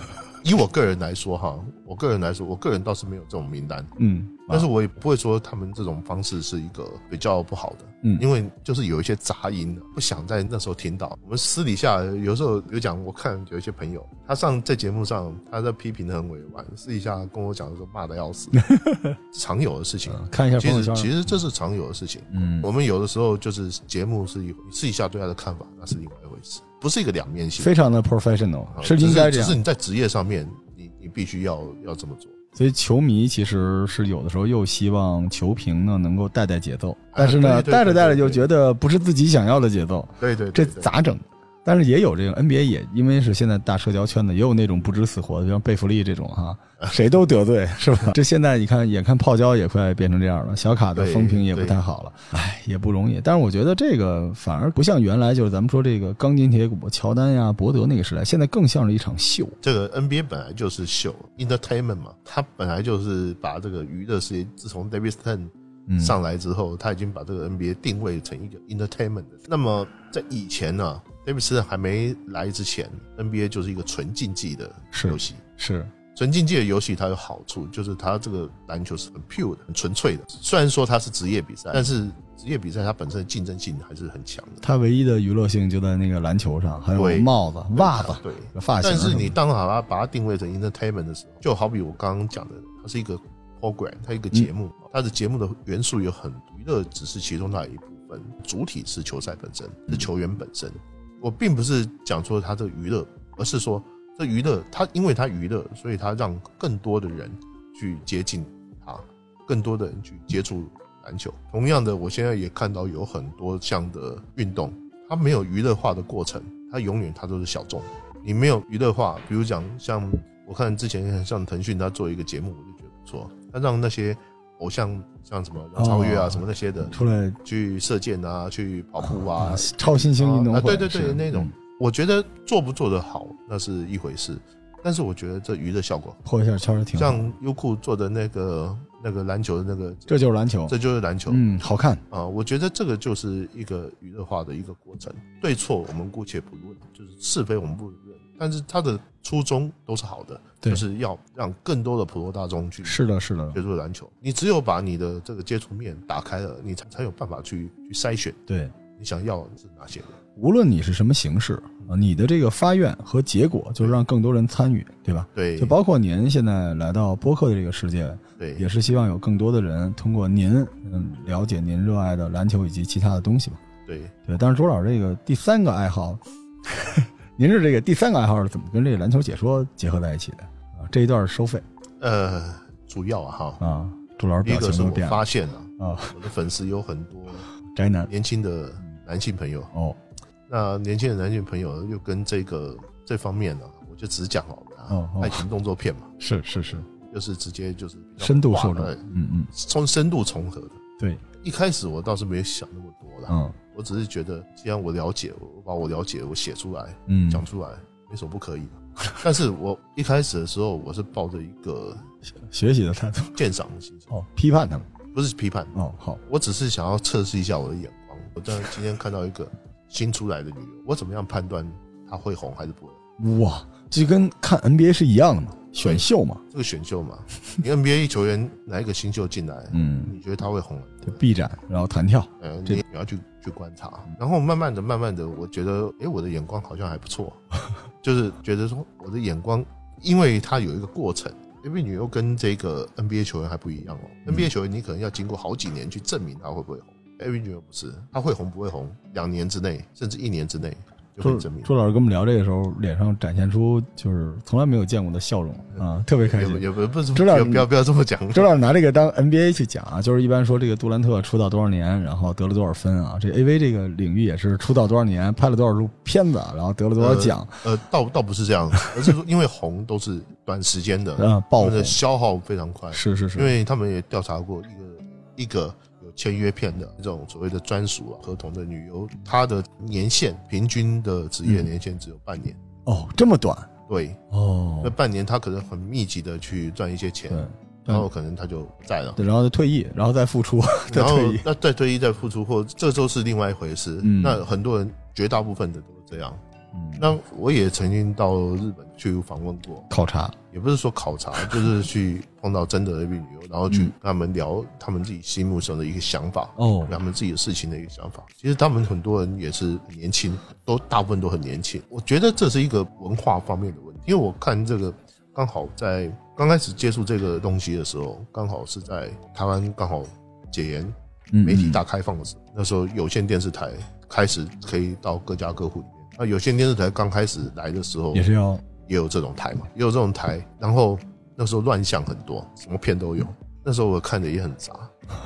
以我个人来说哈，我个人来说，我个人倒是没有这种名单，嗯，但是我也不会说他们这种方式是一个比较不好的，嗯因为就是有一些杂音，不想在那时候听到。我们私底下有时候有讲，我看有一些朋友，他上在节目上，他在批评的很委婉，私底下跟我讲的时候骂的要死，常有的事情。看一下其实其实这是常有的事情。嗯我们有的时候就是节目是一私底下对他的看法那是另外一回事，不是一个两面性。非常的 professional，啊是应该这样是只是。你在职业上面，你你必须要要这么做。所以球迷其实是有的时候又希望球评呢能够带带节奏，但是呢带着带着就觉得不是自己想要的节奏，对对这咋整？但是也有这个 NBA 也因为是现在大社交圈子，也有那种不知死活的，像贝弗利这种哈，谁都得罪是吧？这现在你看，眼看泡椒也快变成这样了，小卡的风评也不太好了，唉，也不容易。但是我觉得这个反而不像原来就是咱们说这个钢筋铁骨乔丹呀、伯德那个时代，现在更像是一场秀。这个 NBA 本来就是秀 entertainment 嘛，它本来就是把这个娱乐事业，自从 David Stern 嗯，上来之后，他已经把这个 NBA 定位成一个 entertainment 的。那么在以前呢、i d Stern 还没来之前，NBA 就是一个纯竞技的游戏。是纯竞技的游戏它有好处，就是它这个篮球是很 pure 的、很纯粹的。虽然说它是职业比赛，但是职业比赛它本身的竞争性还是很强的。它唯一的娱乐性就在那个篮球上，还有帽子、袜子、对，发型。但是你当好它把它定位成 entertainment 的时候，就好比我刚刚讲的，它是一个 program，它一个节目，它的节目的元素有很多，娱乐只是其中的一部分，主体是球赛本身，是球员本身。我并不是讲说它这个娱乐，而是说这娱乐，它因为它娱乐，所以它让更多的人去接近它，更多的人去接触篮球。同样的，我现在也看到有很多项的运动，它没有娱乐化的过程，它永远它都是小众。你没有娱乐化，比如讲像我看之前像腾讯他做一个节目，我就觉得不错，他让那些偶像像什么杨超越啊、哦什么那些的出来去射箭啊、去跑步啊，超新星运动会，啊对对对那种嗯我觉得做不做得好那是一回事，但是我觉得这娱乐效果好，破一下圈儿挺好。像优酷做的那个那个篮球的那个，这就是篮球，这就是篮球。嗯，好看。啊，我觉得这个就是一个娱乐化的一个过程，对错我们姑且不论，就是是非我们不论，但是他的初衷都是好的，就是要让更多的普罗大众去是的，是的，接触篮球。你只有把你的这个接触面打开了，你才才有办法去去筛选对。你想要的是哪些人。无论你是什么形式啊，你的这个发愿和结果就是让更多人参与，对吧？对，就包括您现在来到播客的这个世界，对也是希望有更多的人通过您，嗯，了解您热爱的篮球以及其他的东西吧。对，对，但是朱老师这个第三个爱好，您是这个第三个爱好是怎么跟这个篮球解说结合在一起的？啊？这一段收费。呃，主要啊哈，啊，杜老师表第一个是我情都变了。发现了，啊，我的粉丝有很多宅男。年轻的男性朋友，哦。那年轻的男性朋友又跟这个这方面呢、我就只讲好了啊，哦哦。爱情动作片嘛，是是是，就是直接就是深度受的，嗯嗯，从深度重合的。对，一开始我倒是没有想那么多啦，嗯我只是觉得既然我了解，我把我了解我写出来嗯，讲出来，没什么不可以的。但是我一开始的时候，我是抱着一个学习的态度鉴赏的心情，哦，批判他们不是批判，哦，好，我只是想要测试一下我的眼光。我在今天看到一个新出来的女优，我怎么样判断她会红还是不会红？哇，这跟看 NBA 是一样的嘛，选秀嘛，这个选秀嘛，你 NBA 球员哪一个新秀进来，嗯，你觉得他会红？就臂展，然后弹跳，嗯，你你要去去观察，然后慢慢的、慢慢的，我觉得，哎，我的眼光好像还不错，就是觉得说我的眼光，因为他有一个过程。因为女优跟这个 NBA 球员还不一样哦、n b a 球员你可能要经过好几年去证明他会不会红。女优不是，他会红不会红，两年之内甚至一年之内就可周以证明。周老师跟我们聊这个时候，脸上展现出就是从来没有见过的笑容啊，特别开心。也不不不是，知道不要不要不要这么讲。朱老师拿这个当 NBA 去讲啊，就是一般说这个杜兰特出道多少年，然后得了多少分啊。这 AV 这个领域也是出道多少年，拍了多少部片子，然后得了多少奖，呃，倒倒不是这样，而是说因为红都是短时间的，啊，爆的。消耗非常快。是是是，因为他们也调查过一个一个有签约片的这种所谓的专属啊合同的女优，她的年限平均的职业年限只有半年。哦这么短？对，哦。那，半年她可能很密集的去赚一些钱对，然后可能她就不在了。对，然后就退役，然后再复出，再然后退役，那再退役再复出，或这都是另外一回事。嗯。那很多人绝大部分的都是这样，嗯，那我也曾经到日本去访问过，考察，也不是说考察，就是去碰到真的 AV 女游，然后去嗯跟他们聊他们自己心目中的一个想法，哦他们自己的事情的一个想法。其实他们很多人也是很年轻，都大部分都很年轻。我觉得这是一个文化方面的问题，因为我看这个刚好在刚开始接触这个东西的时候，刚好是在台湾刚好解严、嗯媒体大开放的时候，那时候有线电视台开始可以到各家各户里面。那有线电视台刚开始来的时候，也是要也有这种台嘛，也有这种台。然后那时候乱象很多，什么片都有。那时候我看的也很杂。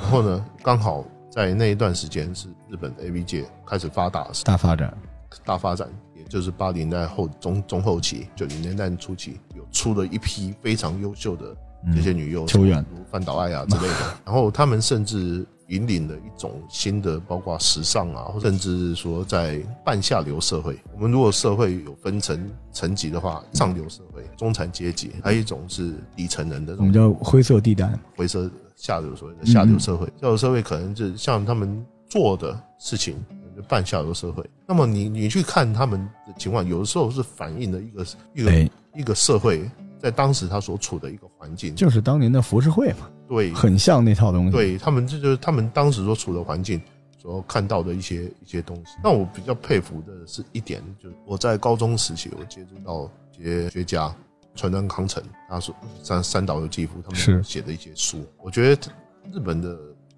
然后呢，刚好在那一段时间是日本 A V 界开始发达大发展，大发展，也就是八零年代后中中后期、九零年代初期，有出了一批非常优秀的这些女优，球员如范岛爱啊之类的。然后他们甚至引领了一种新的，包括时尚啊，甚至是说在半下流社会。我们如果社会有分层层级的话，上流社会、中产阶级，还有一种是底层人的我们叫灰色地带，灰色下流所谓的下流社会，下流社会可能是像他们做的事情，就半下流社会。那么你你去看他们的情况，有的时候是反映了一个一个、哎，一个社会在当时他所处的一个环境，就是当年的浮世绘嘛，对很像那套东西。，对他们这就是他们当时所处的环境。所看到的一些一些东西，那我比较佩服的是一点，就是我在高中时期，我接触到一些学家，川端康成，他说三三岛由纪夫他们写的一些书，我觉得日本的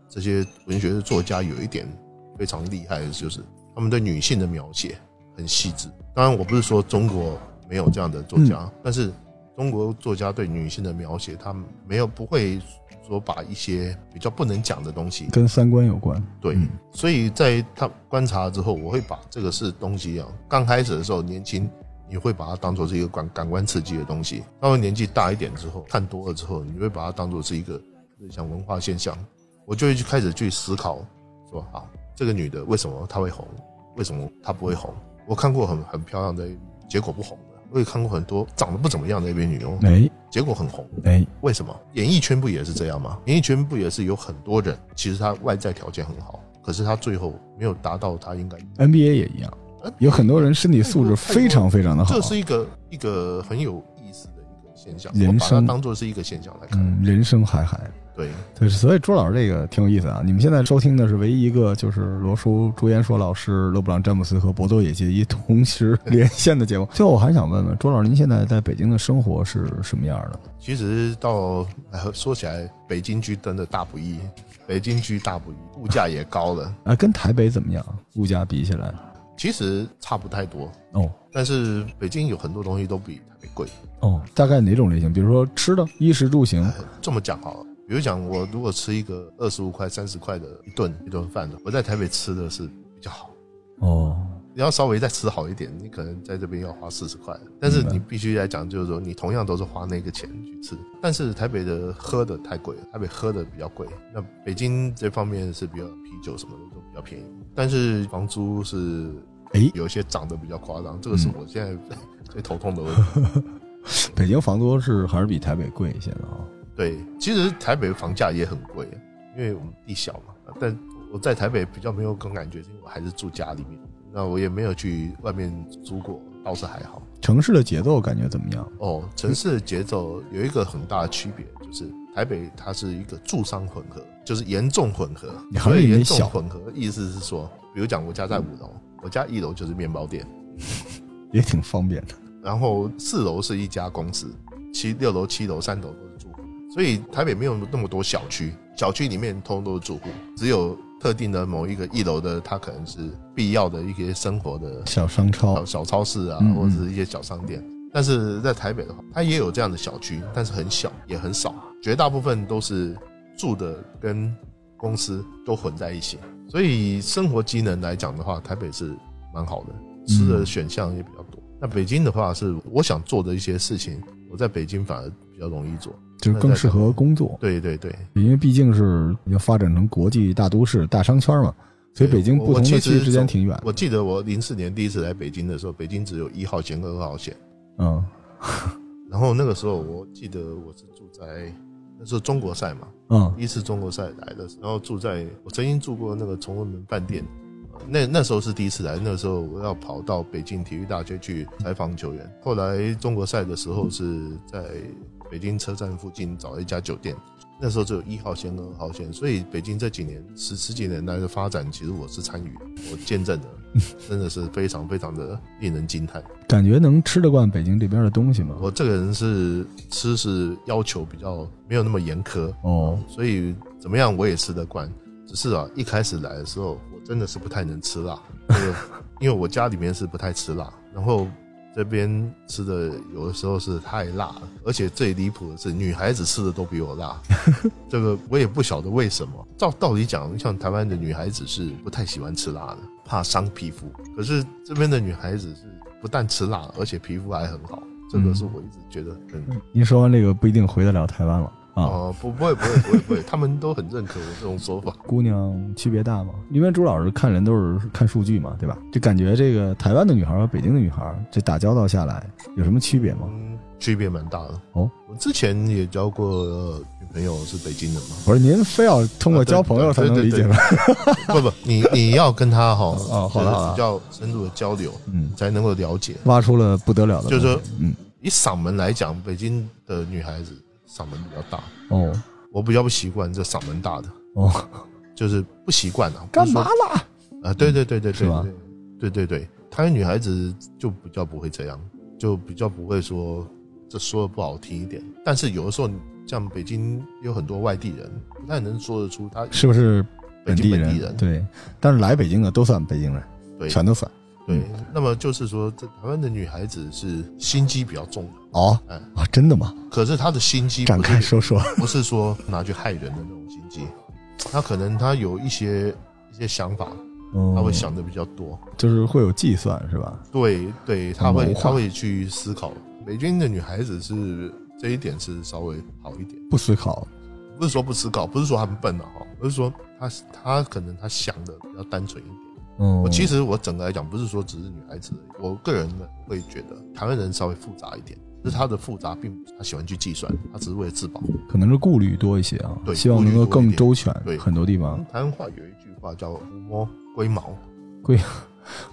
这些文学的作家有一点非常厉害的，就是他们对女性的描写很细致。当然，我不是说中国没有这样的作家，但是中国作家对女性的描写，他们没有不会说把一些比较不能讲的东西跟三观有关。对，嗯所以在他观察之后，我会把这个是东西啊，刚开始的时候年轻，你会把它当做是一个感感官刺激的东西。到了年纪大一点之后，看多了之后，你会把它当做是一个日常文化现象。我就会去开始去思考，说啊，这个女的为什么她会红，为什么她不会红？我看过很很漂亮的，结果不红的；我也看过很多长得不怎么样的 AV 女优，哎结果很红。哎，为什么？演艺圈不也是这样吗？演艺圈不也是有很多人，其实他外在条件很好，可是他最后没有达到他应该。NBA 也一样，有很多人身体素质非常非常的好这，是一个一个很有现象，人生当做是一个现象来看。嗯，人生海海。对，对，所以朱老师这个挺有意思啊。你们现在收听的是唯一一个就是罗叔、朱彦硕老师、勒布朗詹姆斯和博多野结衣同时 连线的节目。最后我还想问问朱老师，您现在在北京的生活是什么样的？其实到哎说起来，北京居真的大不易，北京居大不易，物价也高了。啊，跟台北怎么样？物价比起来？其实差不太多，哦但是北京有很多东西都比台北贵。哦，大概哪种类型？比如说吃的，衣食住行。这么讲好了，比如讲我如果吃一个二十五块、三十块的一顿一顿饭的，我在台北吃的是比较好。哦，你要稍微再吃好一点，你可能在这边要花四十块，但是你必须来讲，就是说你同样都是花那个钱去吃，但是台北的喝的太贵了，台北喝的比较贵，那北京这方面是比较啤酒什么的都比较便宜，但是房租是哎，有一些涨得比较夸张，这个是我现在最头痛的问题。北京房租是还是比台北贵一些的啊？对，其实台北房价也很贵，因为我们地小嘛。但我在台北比较没有更感觉，是因为我还是住家里面，那我也没有去外面租过，倒是还好。城市的节奏感觉怎么样？哦，城市的节奏有一个很大的区别，就是台北它是一个住商混合，就是严重混合。你还所以严重小混合意思是说，比如讲我家在五楼，我家一楼就是面包店，也挺方便的。然后四楼是一家公司，七六楼、七楼、三楼都是住户，所以台北没有那么多小区，小区里面通通都是住户，只有特定的某一个一楼的，它可能是必要的一些生活的小商超小小超市啊或者是一些小商店。但是在台北的话，它也有这样的小区，但是很小，也很少，绝大部分都是住的跟公司都混在一起。所以生活机能来讲的话，台北是蛮好的，吃的选项也比较多。那北京的话，是我想做的一些事情，我在北京反而比较容易做。就是更适合工作，对对对，因为毕竟是要发展成国际大都市、大商圈嘛，所以北京不同的区之间挺远。我记得我零四年第一次来北京的时候，北京只有一号线跟二号线。嗯 然后那个时候，我记得我是住在那时候中国赛嘛，嗯第一次中国赛来的，然后住在我曾经住过那个崇文门饭店，那那时候是第一次来，那时候我要跑到北京体育大学去采访球员。后来中国赛的时候是在北京车站附近找了一家酒店，那时候只有一号线、二号线，所以北京这几年十十几年来的发展，其实我是参与，我见证的，真的是非常非常的令人惊叹。感觉能吃得惯北京这边的东西吗？我这个人是吃是要求比较没有那么严苛，哦，所以怎么样我也吃得惯。只是啊，一开始来的时候，我真的是不太能吃辣，那个因为我家里面是不太吃辣，然后这边吃的有的时候是太辣了，而且最离谱的是，女孩子吃的都比我辣，这个我也不晓得为什么。照道理讲，像台湾的女孩子是不太喜欢吃辣的，怕伤皮肤，可是这边的女孩子是不但吃辣，而且皮肤还很好，这个是我一直觉得很您说完这个不一定回得了台湾了啊。哦，不不会不会不会不会，他们都很认可我这种说法。姑娘区别大吗？因为朱老师看人都是看数据嘛，对吧？就感觉这个台湾的女孩和北京的女孩，这打交道下来有什么区别吗？嗯，区别蛮大的。哦，我之前也交过呃女朋友是北京的嘛，不是您非要通过交朋友才能理解吗？不不，你你要跟她哈，哦好比较深入的交流，嗯，才能够了解。挖出了不得了的，就是说嗯，以嗓门来讲，北京的女孩子嗓门比较大，哦我比较不习惯这嗓门大的，哦，就是不习惯啊。干嘛啦？啊？对对对对对对对对对，台湾女孩子就比较不会这样，就比较不会说这说的不好听一点。但是有的时候，像北京有很多外地人，不太能说得出他是不是本地人。对，但是来北京的都算北京人，对全都算。对，那么就是说，这台湾的女孩子是心机比较重的，哦哎啊，真的吗？可是她的心机展开说说。不是说拿去害人的那种心机，她可能她有一些一些想法，嗯她会想的比较多。就是会有计算是吧？对对，她会她会去思考。北京的女孩子是这一点是稍微好一点，不思考，不是说不思考，不是说她很笨啊，哈，而是说她她可能她想的比较单纯一点。嗯，我其实我整个来讲，不是说只是女孩子我个人呢会觉得台湾人稍微复杂一点，就是他的复杂并不是他喜欢去计算，他只是为了自保。可能是顾虑多一些啊，对希望能够更周全对。嗯很多地方台湾话有一句话叫“狐摸龟毛龟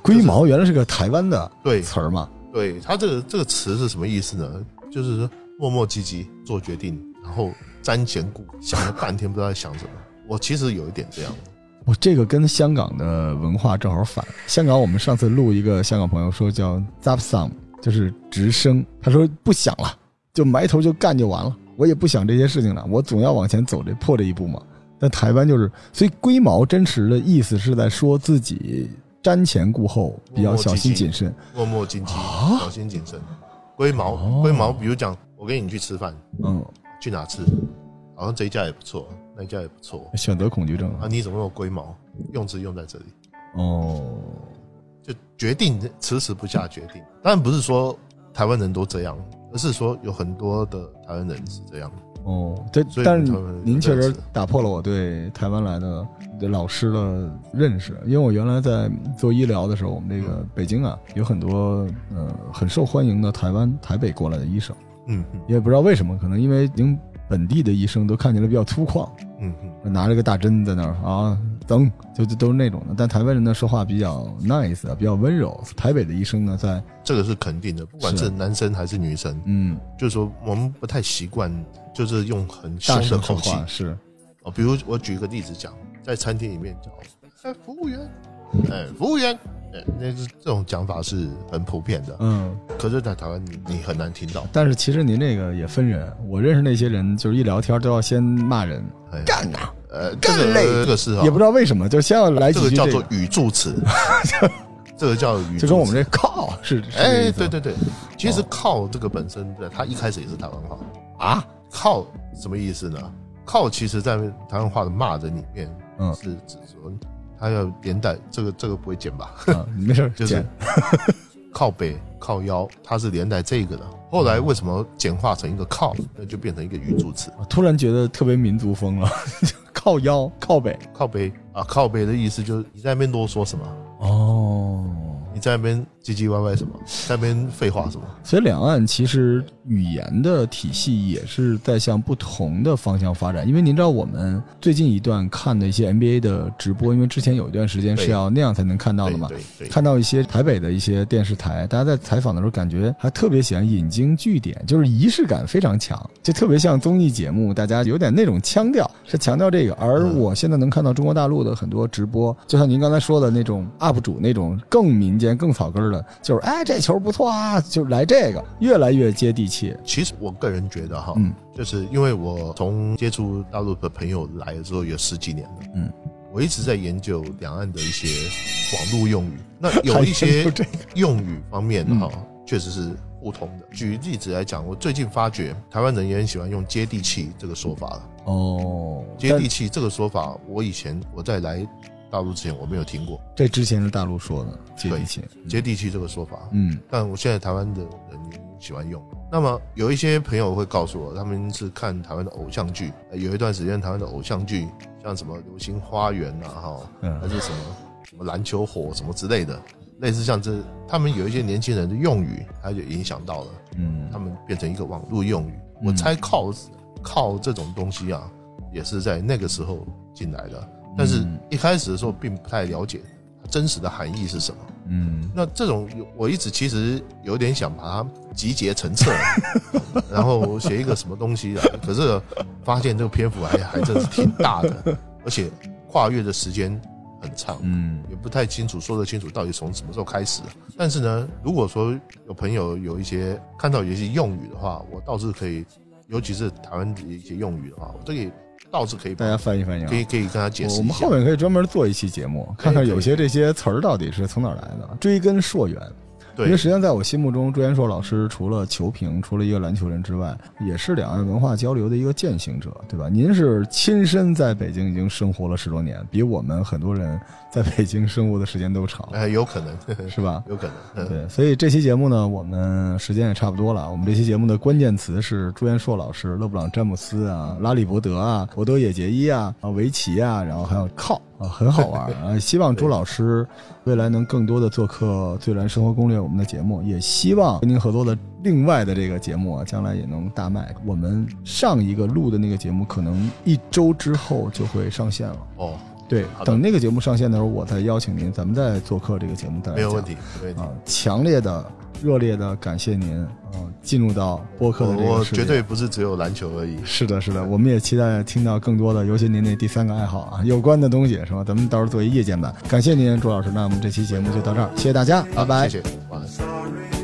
龟毛原来是个台湾的”，对词儿嘛，对，他这个这个词是什么意思呢？就是说磨磨唧唧做决定，然后瞻前顾，想了半天不知道在想什么。我其实有一点这样，我这个跟香港的文化正好反。香港我们上次录一个香港朋友说叫 zap sum，就是直升，他说不想了，就埋头就干就完了，我也不想这些事情了，我总要往前走这破这一步嘛。但台湾就是，所以龟毛真实的意思是在说自己瞻前顾后，比较小心谨慎。磨磨唧唧，啊小心谨慎。龟毛哦龟毛，比如讲，我跟你去吃饭，嗯，去哪吃？好像这一家也不错，那家也不错。选择恐惧症啊，啊。你怎么那么龟毛？用词用在这里，哦，就决定迟迟不下决定。当然不是说台湾人都这样，而是说有很多的台湾人是这样。哦，对所，以但是您确实打破了我对台湾来的的老师的认识，因为我原来在做医疗的时候，我们这个北京啊有很多呃很受欢迎的台湾台北过来的医生，嗯嗯也不知道为什么，可能因为您本地的医生都看起来比较粗犷，嗯嗯，拿着个大针在那儿啊等，就就都是那种的。但台湾人呢说话比较 nice，啊比较温柔。台北的医生呢，在这个是肯定的，不管是是男生还是女生，嗯就是说我们不太习惯，就是用很凶大的口气是哦。比如我举一个例子讲，在餐厅里面叫哎服务员，哎服务员，哎那是这种讲法是很普遍的，嗯。可是在台湾你你很难听到。但是其实您这个也分人，我认识那些人，就是一聊天都要先骂人，哎干呐、呃，这个这个是啊也不知道为什么，就先要来几句、这个叫做语助词，这个叫语助词，就跟我们这靠是，哎，对对对，其实靠这个本身，对，它一开始也是台湾话。啊，靠什么意思呢？靠其实在台湾话的骂人里面，嗯是指说他要连带这个这个不会剪吧？啊没事，就是 靠背、靠腰，它是连带这个的。后来为什么简化成一个靠，那就变成一个语助词？突然觉得特别民族风了，靠腰靠北靠背啊，靠背的意思就是你在那边啰嗦什么？哦，你在那边唧唧歪歪什么，在那边废话什么？所以两岸其实语言的体系也是在向不同的方向发展。因为您知道，我们最近一段看的一些 NBA 的直播，因为之前有一段时间是要那样才能看到的嘛。对对对，看到一些台北的一些电视台，大家在采访的时候感觉还特别喜欢引经据典，就是仪式感非常强，就特别像综艺节目，大家有点那种腔调，是强调这个。而嗯我现在能看到中国大陆的很多直播，就像您刚才说的那种 UP 主那种更民间、更草根儿的，就是哎这球不错啊，就来这个，越来越接地气。其实我个人觉得哈，嗯就是因为我从接触大陆的朋友来了之后有十几年了，嗯，我一直在研究两岸的一些网络用语。那 有一些用语方面嗯哈，确实是不同的。举例子来讲，我最近发觉台湾人也很喜欢用“接地气”这个说法了。哦，接地气这个说法，我以前我在来大陆之前我没有听过。这之前是大陆说的接地气，“接地气”这个说法。嗯。但我现在台湾的人喜欢用。那么有一些朋友会告诉我，他们是看台湾的偶像剧，呃有一段时间台湾的偶像剧，像什么《流星花园》啊，哈，还嗯是什么什么篮球火什么之类的，类似像这，他们有一些年轻人的用语，他就影响到了嗯。他们变成一个网络用语。嗯。我猜靠靠这种东西啊，也是在那个时候进来的，但是嗯一开始的时候并不太了解它真实的含义是什么。嗯那这种我一直其实有点想把它集结成册，然后写一个什么东西啊？可是发现这个篇幅还还真是挺大的，而且跨越的时间很长，嗯也不太清楚说得清楚到底从什么时候开始。但是呢，如果说有朋友有一些看到有一些用语的话，我倒是可以，尤其是台湾的一些用语的话，我这个倒是可以大家翻译翻译啊可。以可以跟他解释一下我们后。面可以专门做一期节目，看看有些这些词儿到底是从哪儿来的，追根溯源。因为实际上，在我心目中，朱元硕老师除了球评，除了一个篮球人之外，也是两岸文化交流的一个践行者，对吧？您是亲身在北京已经生活了十多年，比我们很多人在北京生活的时间都长，哎，有可能，是吧？有可能。嗯对，所以这期节目呢，我们时间也差不多了。我们这期节目的关键词是朱元硕老师、勒布朗詹姆斯啊、拉里伯德啊、博德野结衣啊、啊维奇啊，然后还有靠啊，很好玩 啊。希望朱老师未来能更多的做客《最燃生活攻略》我们的节目，也希望跟您合作的另外的这个节目啊，将来也能大卖。我们上一个录的那个节目，可能一周之后就会上线了。哦，对，等那个节目上线的时候，我再邀请您，咱们再做客这个节目，再来没有问题，没有问题。啊，强烈的、热烈的感谢您啊！进入到播客的这我个世界绝对不是只有篮球而已。是的，是的，我们也期待听到更多的，尤其您那第三个爱好啊有关的东西，是吧？咱们到时候做一夜间版。感谢您，朱老师，那我们这期节目就到这儿，谢谢大家，拜拜。谢谢，晚安。